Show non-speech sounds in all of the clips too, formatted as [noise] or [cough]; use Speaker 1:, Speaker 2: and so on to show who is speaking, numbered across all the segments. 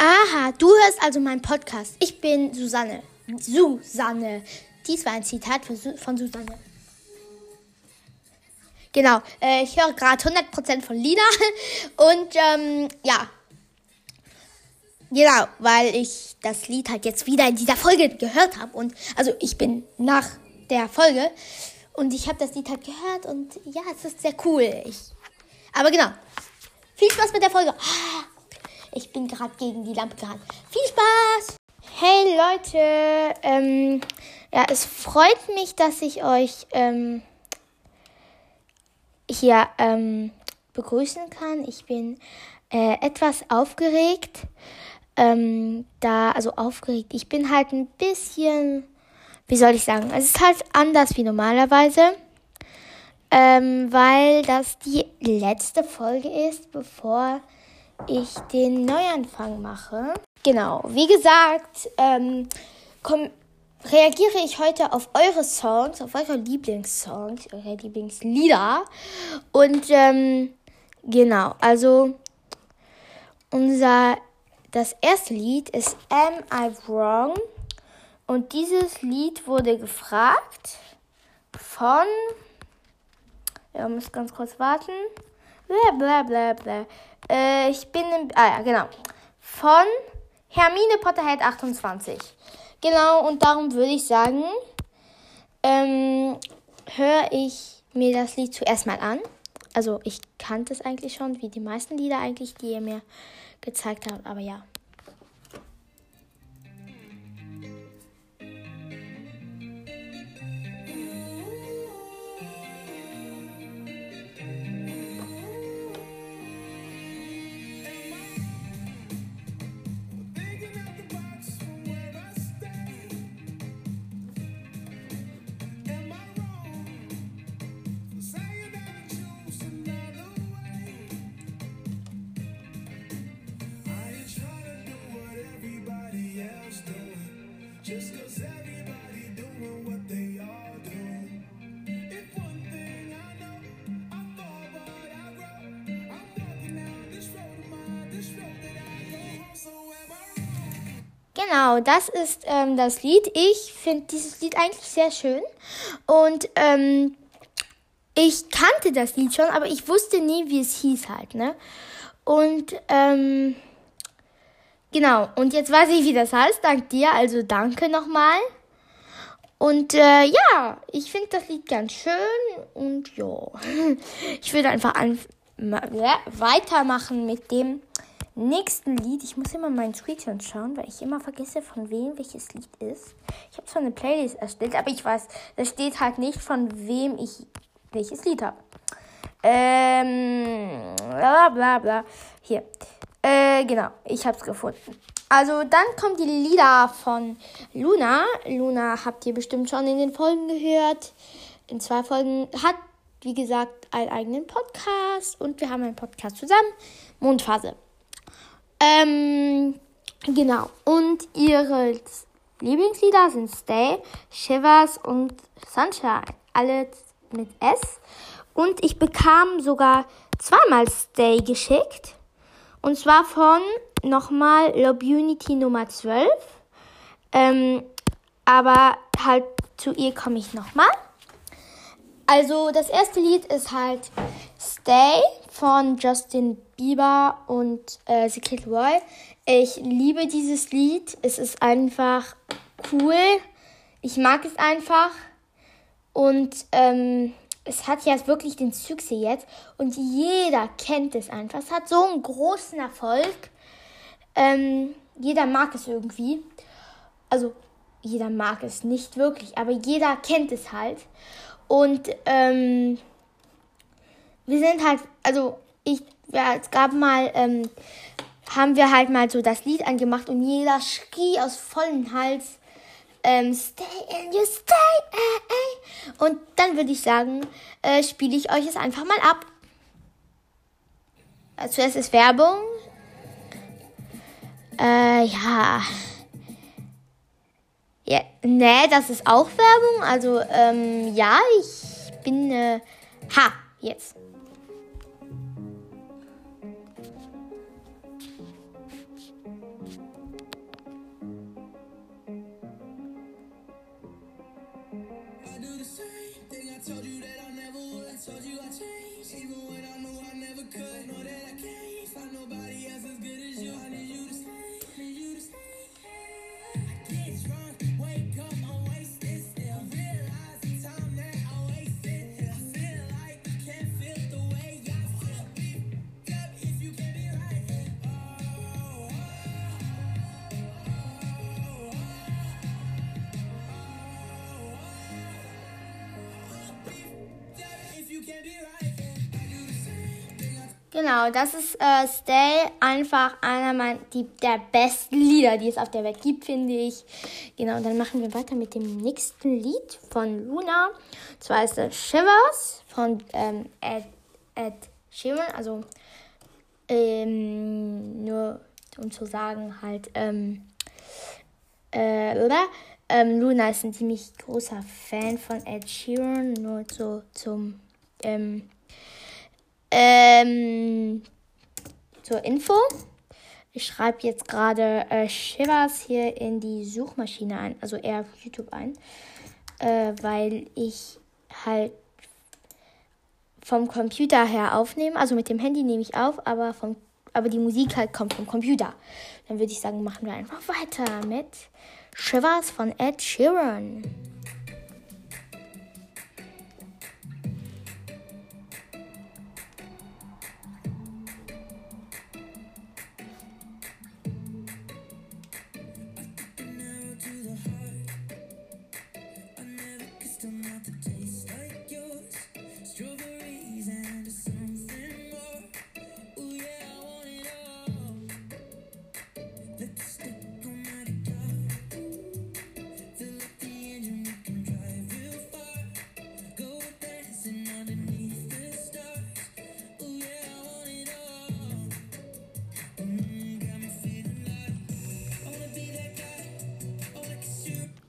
Speaker 1: Aha, du hörst also meinen Podcast. Ich bin Susanne. Susanne. Dies war ein Zitat von Susanne. Genau, äh, ich höre gerade 100% von Lina. [laughs] Und ähm, ja. Genau, weil ich das Lied halt jetzt wieder in dieser Folge gehört habe. Und also ich bin nach der Folge. Und ich habe das Lied halt gehört. Und ja, es ist sehr cool. Ich, aber genau. Viel Spaß mit der Folge. Ich bin gerade gegen die Lampe gerannt. Viel Spaß! Hey Leute, ähm, ja, es freut mich, dass ich euch ähm, hier ähm, begrüßen kann. Ich bin äh, etwas aufgeregt. Ähm, da, also aufgeregt. Ich bin halt ein bisschen, wie soll ich sagen, es ist halt anders wie normalerweise. Ähm, weil das die letzte Folge ist, bevor ich den Neuanfang mache. Genau, wie gesagt, ähm, komm, reagiere ich heute auf eure Songs, auf eure Lieblingssongs, eure Lieblingslieder. Und ähm, genau, also unser das erste Lied ist Am I Wrong? Und dieses Lied wurde gefragt von. Ihr müsst ganz kurz warten. Bla bla bla bla. Äh, ich bin im. Ah ja, genau. Von Hermine Potterhead 28. Genau, und darum würde ich sagen, ähm, höre ich mir das Lied zuerst mal an. Also ich kannte es eigentlich schon, wie die meisten Lieder eigentlich, die ihr mir gezeigt habt, aber ja. Genau, das ist ähm, das Lied. Ich finde dieses Lied eigentlich sehr schön. Und ähm, ich kannte das Lied schon, aber ich wusste nie, wie es hieß halt, ne? Und ähm, genau, und jetzt weiß ich, wie das heißt. Dank dir, also danke nochmal. Und äh, ja, ich finde das Lied ganz schön und ja, [laughs] ich würde einfach an, weitermachen mit dem nächsten Lied. Ich muss immer meinen Screenshot schauen, weil ich immer vergesse, von wem welches Lied ist. Ich habe zwar eine Playlist erstellt, aber ich weiß, da steht halt nicht, von wem ich welches Lied habe. Ähm, bla bla bla. Hier. Äh, genau, ich habe es gefunden. Also dann kommen die Lieder von Luna. Luna habt ihr bestimmt schon in den Folgen gehört. In zwei Folgen hat, wie gesagt, einen eigenen Podcast und wir haben einen Podcast zusammen. Mondphase. Ähm, genau. Und ihre Lieblingslieder sind Stay, Shivers und Sunshine. Alle mit S. Und ich bekam sogar zweimal Stay geschickt. Und zwar von nochmal Love Unity Nummer 12. Ähm, aber halt zu ihr komme ich nochmal. Also das erste Lied ist halt Stay von Justin Bieber und äh, Secret Roy. Ich liebe dieses Lied. Es ist einfach cool. Ich mag es einfach. Und ähm, es hat ja wirklich den Succès jetzt. Und jeder kennt es einfach. Es hat so einen großen Erfolg. Ähm, jeder mag es irgendwie. Also jeder mag es nicht wirklich, aber jeder kennt es halt. Und ähm, wir sind halt, also ich, ja, es gab mal, ähm, haben wir halt mal so das Lied angemacht und jeder schrie aus vollem Hals, ähm, stay and you stay, äh, äh. Und dann würde ich sagen, äh, spiele ich euch es einfach mal ab. Also zuerst ist Werbung. Äh, ja. Ja, nee, das ist auch Werbung. Also, ähm, ja, ich bin, äh, ha, jetzt. Genau, das ist äh, Stay, einfach einer mein, die, der besten Lieder, die es auf der Welt gibt, finde ich. Genau, und dann machen wir weiter mit dem nächsten Lied von Luna. Und zwar ist das Shivers von ähm, Ed, Ed Sheeran. Also, ähm, nur um zu sagen, halt, ähm, äh, oder? Ähm, Luna ist ein ziemlich großer Fan von Ed Sheeran, nur so zum, ähm, ähm, zur Info. Ich schreibe jetzt gerade äh, Shivers hier in die Suchmaschine ein, also eher auf YouTube ein, äh, weil ich halt vom Computer her aufnehme. Also mit dem Handy nehme ich auf, aber, vom, aber die Musik halt kommt vom Computer. Dann würde ich sagen, machen wir einfach weiter mit Shivers von Ed Sheeran.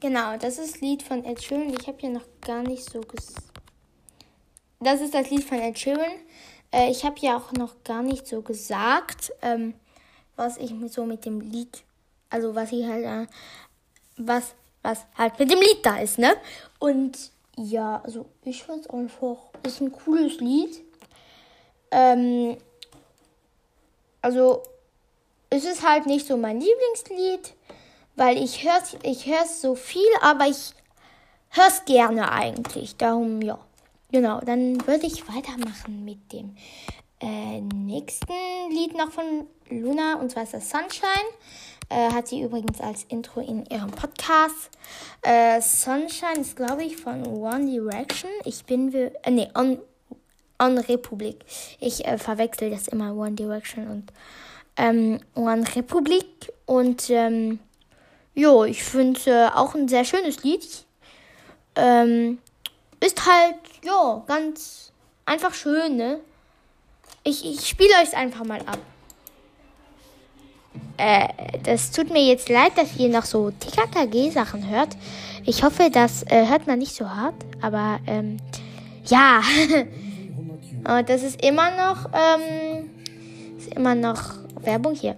Speaker 1: Genau, das ist Lied von Ed Sheeran. Ich habe hier noch gar nicht so ges. Das ist das Lied von Ed Sheeran. Äh, ich habe ja auch noch gar nicht so gesagt, ähm, was ich so mit dem Lied, also was ich halt, äh, was, was halt mit dem Lied da ist, ne? Und ja, also ich finde es einfach, ist ein cooles Lied. Ähm, also es ist halt nicht so mein Lieblingslied weil ich höre ich hör's so viel, aber ich höre es gerne eigentlich. Darum, ja. Genau, dann würde ich weitermachen mit dem äh, nächsten Lied noch von Luna, und zwar ist das Sunshine. Äh, hat sie übrigens als Intro in ihrem Podcast. Äh, Sunshine ist, glaube ich, von One Direction. Ich bin, äh, nee, On, On Republic. Ich äh, verwechsel das immer, One Direction und ähm, One Republic. Und ähm, Jo, ich finde äh, auch ein sehr schönes Lied. Ähm, ist halt, ja, ganz einfach schön, ne? Ich, ich spiele euch einfach mal ab. Äh, das tut mir jetzt leid, dass ihr noch so TKKG-Sachen hört. Ich hoffe, das äh, hört man nicht so hart, aber ähm, ja. [laughs] Und das ist immer noch, ähm, ist immer noch Werbung hier.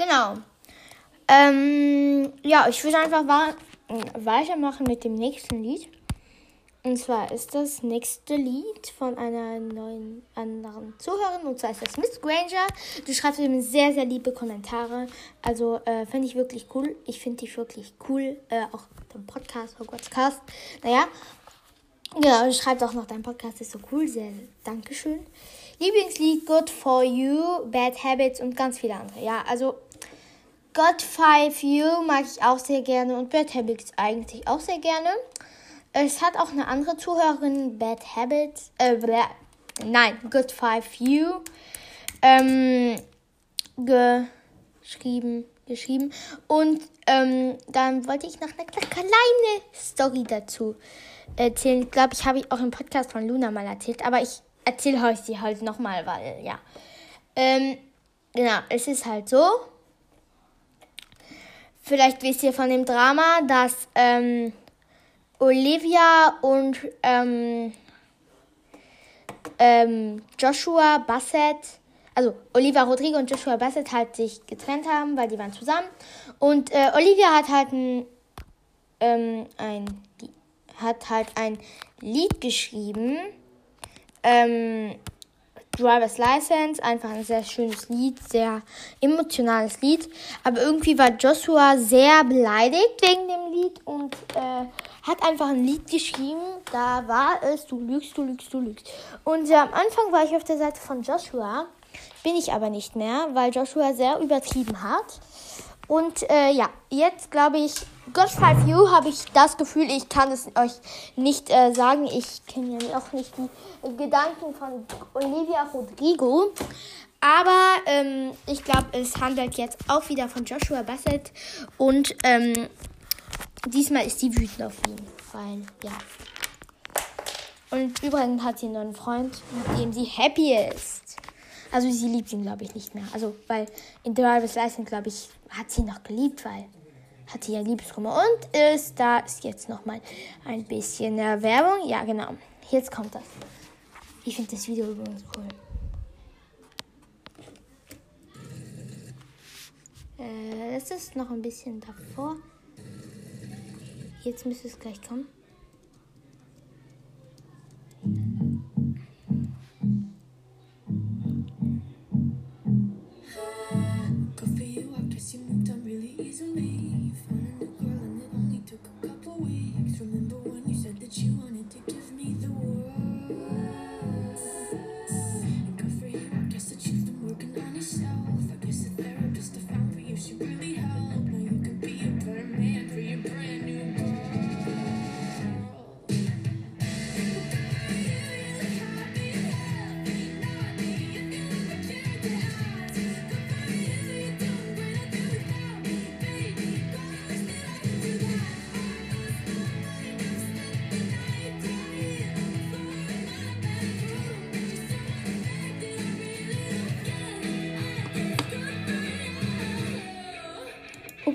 Speaker 1: Genau. Ähm, ja, ich würde einfach weitermachen mit dem nächsten Lied. Und zwar ist das nächste Lied von einer neuen anderen Zuhörerin. Und zwar ist das Miss Granger. Du schreibst eben sehr, sehr liebe Kommentare. Also äh, finde ich wirklich cool. Ich finde dich wirklich cool. Äh, auch dein Podcast, Hogwartscast. Naja. Genau, du schreibst auch noch, dein Podcast ist so cool. Sehr, Dankeschön. Lieblingslied Good for You, Bad Habits und ganz viele andere. Ja, also God Five You mag ich auch sehr gerne und Bad Habits eigentlich auch sehr gerne. Es hat auch eine andere Zuhörerin, Bad Habits, äh, nein, Good Five You, ähm, geschrieben, geschrieben. Und ähm, dann wollte ich noch eine kleine Story dazu erzählen. Ich glaube, ich habe ich auch im Podcast von Luna mal erzählt, aber ich erzähle euch sie halt nochmal, weil, ja. Ähm, genau, es ist halt so, Vielleicht wisst ihr von dem Drama, dass ähm, Olivia und ähm, ähm, Joshua Bassett, also Olivia Rodrigo und Joshua Bassett halt sich getrennt haben, weil die waren zusammen. Und äh, Olivia hat halt ein, ähm, ein, hat halt ein Lied geschrieben. Ähm, Driver's License, einfach ein sehr schönes Lied, sehr emotionales Lied. Aber irgendwie war Joshua sehr beleidigt wegen dem Lied und äh, hat einfach ein Lied geschrieben. Da war es, du lügst, du lügst, du lügst. Und äh, am Anfang war ich auf der Seite von Joshua, bin ich aber nicht mehr, weil Joshua sehr übertrieben hat. Und äh, ja, jetzt glaube ich, God Five You habe ich das Gefühl, ich kann es euch nicht äh, sagen. Ich kenne ja auch nicht die Gedanken von Olivia Rodrigo. Aber ähm, ich glaube, es handelt jetzt auch wieder von Joshua Bassett. Und ähm, diesmal ist sie wütend auf ihn. Weil, ja. Und übrigens hat sie einen neuen Freund, mit dem sie happy ist. Also sie liebt ihn, glaube ich, nicht mehr. Also, weil in Driver's License, glaube ich, hat sie noch geliebt, weil hat sie ja Liebeskummer. Und ist, da ist jetzt nochmal ein bisschen äh, Werbung. Ja, genau. Jetzt kommt das. Ich finde das Video übrigens cool. Äh, das ist noch ein bisschen davor. Jetzt müsste es gleich kommen. 我们都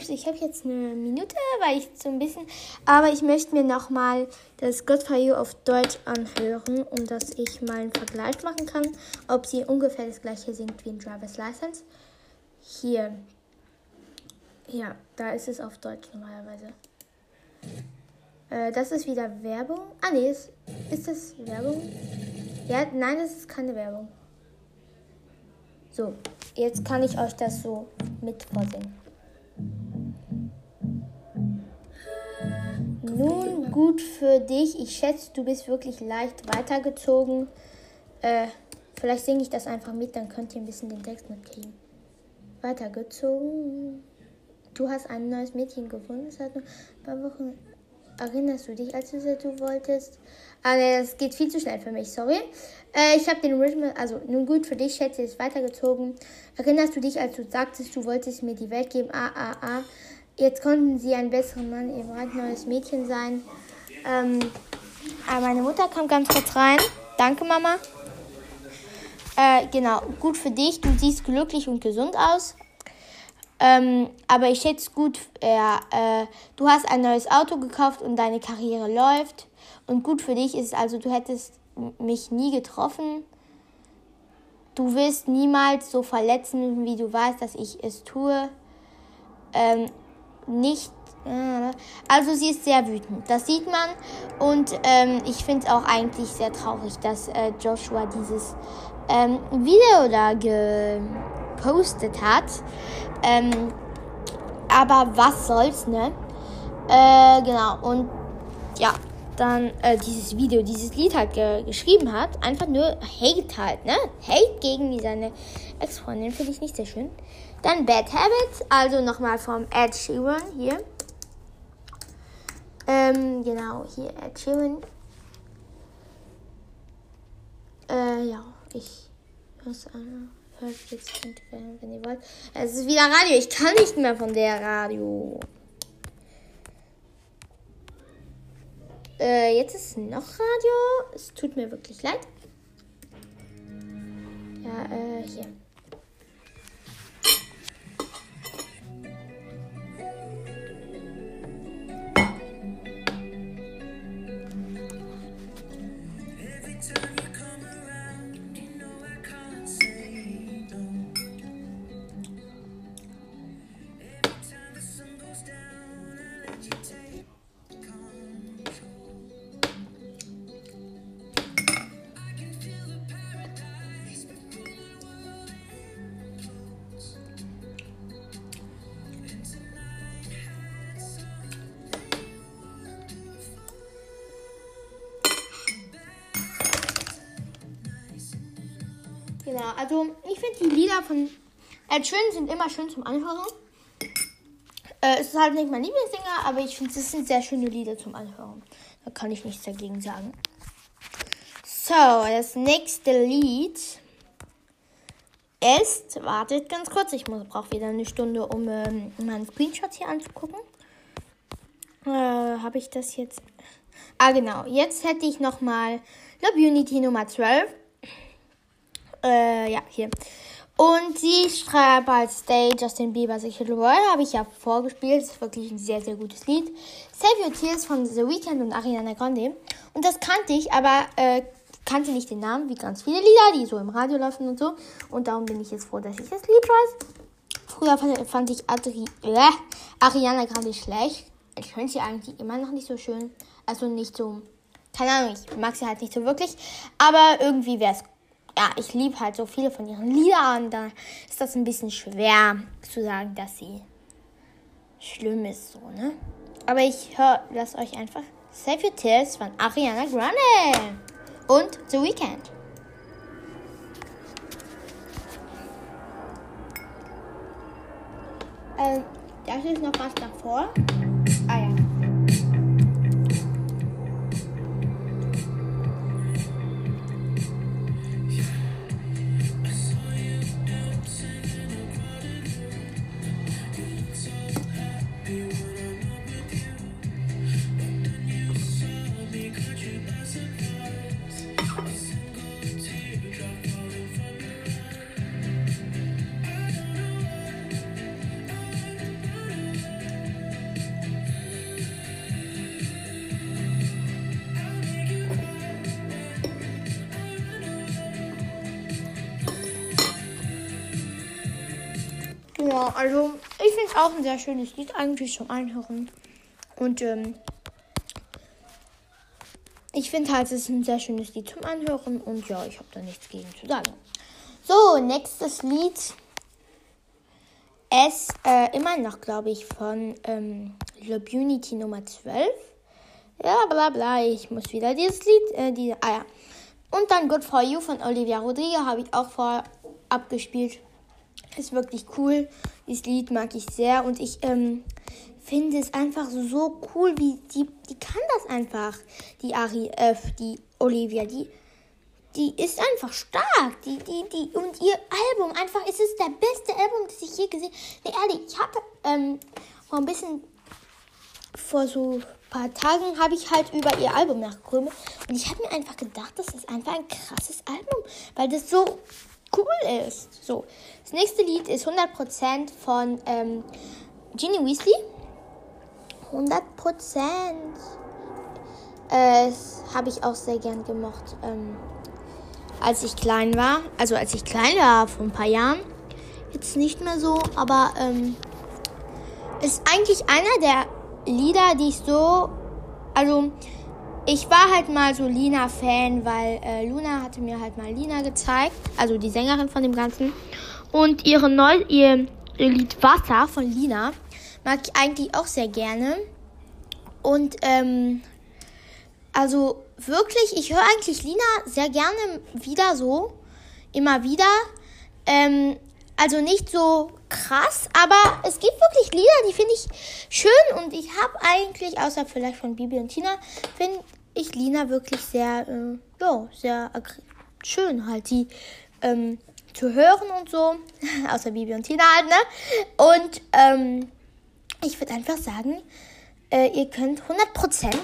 Speaker 1: Ups, ich habe jetzt eine Minute, weil ich so ein bisschen. Aber ich möchte mir nochmal das God for You auf Deutsch anhören, um dass ich mal einen Vergleich machen kann, ob sie ungefähr das gleiche singt wie in Driver's License. Hier. Ja, da ist es auf Deutsch normalerweise. Äh, das ist wieder Werbung. Ah, nee, ist, ist das Werbung? Ja, nein, das ist keine Werbung. So, jetzt kann ich euch das so mit vorsingen. Nun gut für dich. Ich schätze, du bist wirklich leicht weitergezogen. Äh, vielleicht singe ich das einfach mit, dann könnt ihr ein bisschen den Text mitkriegen. Weitergezogen. Du hast ein neues Mädchen gefunden seit ein paar Wochen. Erinnerst du dich, als du es du wolltest? Ah, ne, das geht viel zu schnell für mich, sorry. Äh, ich habe den Rhythm, also nun gut für dich, schätze, ist weitergezogen. Erinnerst du dich, als du sagtest, du wolltest mir die Welt geben? Ah, ah, ah. Jetzt konnten sie ein besserer Mann, ihr brandneues Mädchen sein. Ähm, aber meine Mutter kam ganz kurz rein. Danke, Mama. Äh, genau, gut für dich. Du siehst glücklich und gesund aus. Ähm, aber ich schätze gut, ja, äh, du hast ein neues Auto gekauft und deine Karriere läuft. Und gut für dich ist also, du hättest mich nie getroffen. Du wirst niemals so verletzen, wie du weißt, dass ich es tue. Ähm, nicht. Äh, also sie ist sehr wütend, das sieht man. Und ähm, ich finde es auch eigentlich sehr traurig, dass äh, Joshua dieses ähm, Video da gepostet hat. Ähm, aber was soll's, ne? Äh, genau, und ja, dann äh, dieses Video, dieses Lied halt ge geschrieben hat. Einfach nur Hate halt, ne? Hate gegen seine Ex-Freundin finde ich nicht sehr schön. Dann Bad Habits, also nochmal vom Ed Sheeran hier. Ähm, genau, hier Ed Sheeran. Äh, ja, ich höre an. Hört jetzt, wenn ihr wollt. Es ist wieder Radio. Ich kann nicht mehr von der Radio. Äh, jetzt ist noch Radio. Es tut mir wirklich leid. Ja, äh, hier. Also ich finde die Lieder von Ed Sheeran sind immer schön zum Anhören. Äh, es ist halt nicht mein Lieblingssänger, aber ich finde, es sind sehr schöne Lieder zum Anhören. Da kann ich nichts dagegen sagen. So, das nächste Lied ist, wartet ganz kurz, ich brauche wieder eine Stunde, um ähm, meinen Screenshot hier anzugucken. Äh, Habe ich das jetzt? Ah, genau. Jetzt hätte ich nochmal Love Unity Nummer 12. Äh, ja, hier. Und sie schreibt als Stay Justin Bieber Secret World, habe ich ja vorgespielt. Das ist wirklich ein sehr, sehr gutes Lied. Save Your Tears von The Weeknd und Ariana Grande. Und das kannte ich, aber äh, kannte nicht den Namen, wie ganz viele Lieder, die so im Radio laufen und so. Und darum bin ich jetzt froh, dass ich das Lied weiß. Früher fand ich Adri äh, Ariana Grande schlecht. Ich finde sie eigentlich immer noch nicht so schön. Also nicht so, keine Ahnung, ich mag sie halt nicht so wirklich. Aber irgendwie wäre es ja, ich liebe halt so viele von ihren Liedern. Da ist das ein bisschen schwer zu sagen, dass sie schlimm ist, so, ne? Aber ich höre, lasst euch einfach Save Your Tears von Ariana Grande und The Weeknd. Ähm, da ist noch was davor. Also ich finde es auch ein sehr schönes Lied, eigentlich zum Einhören. Und ähm, ich finde halt, es ist ein sehr schönes Lied zum Anhören und ja, ich habe da nichts gegen zu sagen. So, nächstes Lied. Es äh, immer noch, glaube ich, von ähm, Love Unity Nummer 12. Ja, bla bla, ich muss wieder dieses Lied, äh, die, ah ja. Und dann Good For You von Olivia Rodrigo habe ich auch vorher abgespielt. Ist wirklich cool. Dieses Lied mag ich sehr und ich ähm, finde es einfach so cool, wie die, die kann das einfach. Die Ari, äh, die Olivia, die, die ist einfach stark. Die, die, die, und ihr Album, einfach, es ist der beste Album, das ich je gesehen habe. Nee, ehrlich, ich habe ähm, vor ein bisschen, vor so paar Tagen habe ich halt über ihr Album nachgegrübelt und ich habe mir einfach gedacht, das ist einfach ein krasses Album, weil das so cool ist. So, das nächste Lied ist 100% von ähm, Ginny Weasley. 100%. Äh, das habe ich auch sehr gern gemocht, ähm, als ich klein war. Also als ich klein war, vor ein paar Jahren. Jetzt nicht mehr so, aber ähm, ist eigentlich einer der Lieder, die ich so, also ich war halt mal so Lina-Fan, weil äh, Luna hatte mir halt mal Lina gezeigt, also die Sängerin von dem Ganzen. Und ihre neu, ihr, Lied Wasser von Lina mag ich eigentlich auch sehr gerne. Und ähm, also wirklich, ich höre eigentlich Lina sehr gerne wieder so, immer wieder. Ähm, also nicht so krass, aber es gibt wirklich Lieder, die finde ich schön und ich habe eigentlich, außer vielleicht von Bibi und Tina, finde ich Lina wirklich sehr, äh, ja, sehr schön halt, die ähm, zu hören und so, [laughs] außer Bibi und Tina halt, ne? Und ähm, ich würde einfach sagen, äh, ihr könnt 100%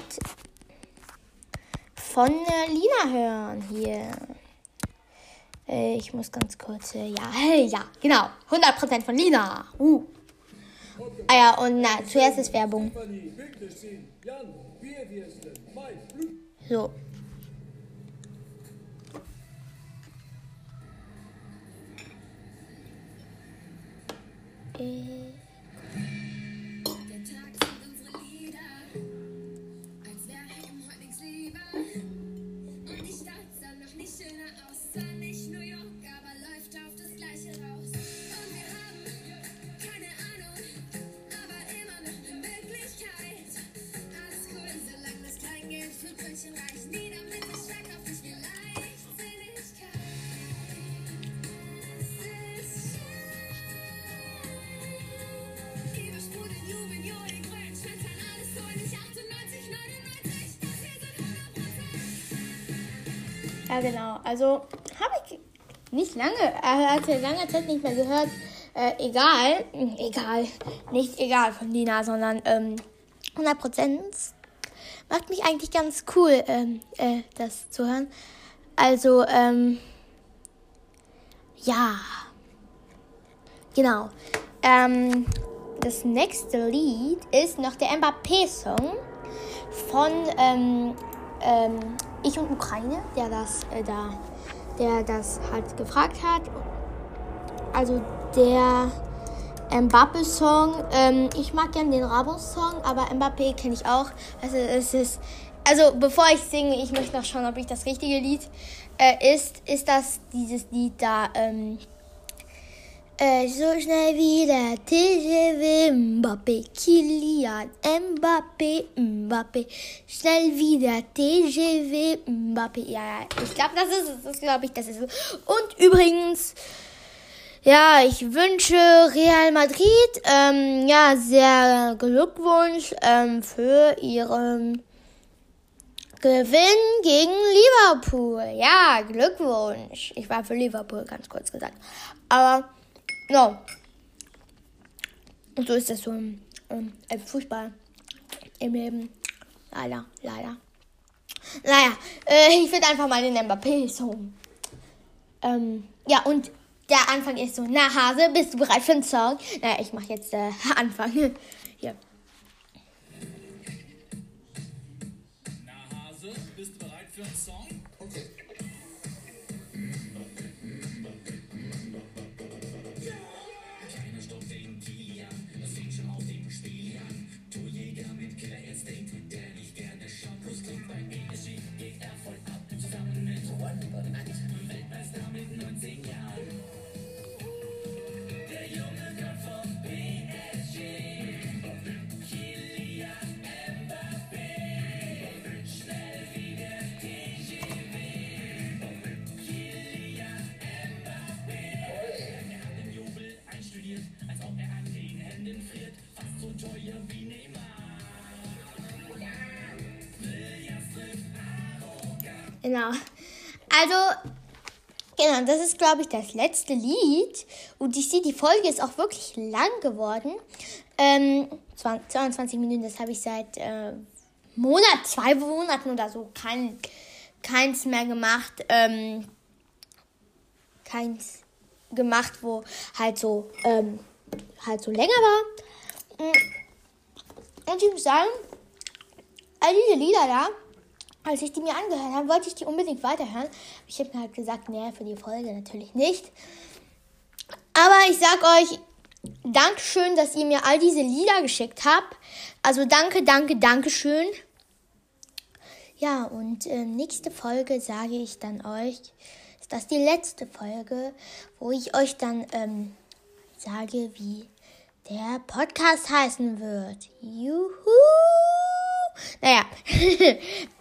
Speaker 1: von äh, Lina hören hier. Äh, ich muss ganz kurz, äh, ja, [laughs] ja, genau, 100% von Lina. Uh. Ah ja, und na, zuerst ist Werbung. So. Äh. Ja, genau. Also habe ich nicht lange, er hat ja lange Zeit nicht mehr gehört. Äh, egal, egal, nicht egal von Lina, sondern ähm, 100 Prozent macht mich eigentlich ganz cool, ähm, äh, das zu hören. Also, ähm, ja, genau. Ähm, das nächste Lied ist noch der Mbappé-Song von ähm, ähm, Ich und Ukraine, der das äh, da, der das halt gefragt hat. Also der Mbappe-Song. Ähm, ich mag gerne den Rabo-Song, aber Mbappé kenne ich auch. Also es ist. Also bevor ich singe, ich möchte noch schauen, ob ich das richtige Lied äh, ist. Ist das dieses Lied da? Ähm, äh, so schnell wie der TGW Mbappé, Kilian Mbappé, Mbappé, schnell wie der TGW Mbappé. Ja, ich glaube, das ist es. Das glaube ich, das ist es. Und übrigens, ja, ich wünsche Real Madrid ähm, ja sehr Glückwunsch ähm, für ihren Gewinn gegen Liverpool. Ja, Glückwunsch. Ich war für Liverpool, ganz kurz gesagt. Aber, no. Und so ist das so im, im, im Fußball. Im Leben. Leider, leider. Naja, äh, ich würde einfach mal den Mbappé so. Ähm, ja, und der Anfang ist so, na Hase, bist du bereit für einen Song? Naja, ich mache jetzt äh, [laughs] Anfang. Hier. Genau. Also, genau, das ist, glaube ich, das letzte Lied. Und ich sehe, die Folge ist auch wirklich lang geworden. Ähm, 20, 22 Minuten, das habe ich seit äh, Monat, zwei Monaten oder so kein, keins mehr gemacht. Ähm, keins gemacht, wo halt so, ähm, halt so länger war. Mm. Und ich muss sagen, all diese Lieder da, als ich die mir angehört habe, wollte ich die unbedingt weiterhören. Ich habe mir halt gesagt, nee, für die Folge natürlich nicht. Aber ich sag euch, Dankeschön, dass ihr mir all diese Lieder geschickt habt. Also danke, danke, dankeschön. Ja, und äh, nächste Folge sage ich dann euch, ist das die letzte Folge, wo ich euch dann ähm, sage, wie der Podcast heißen wird. Juhu! Naja. [laughs]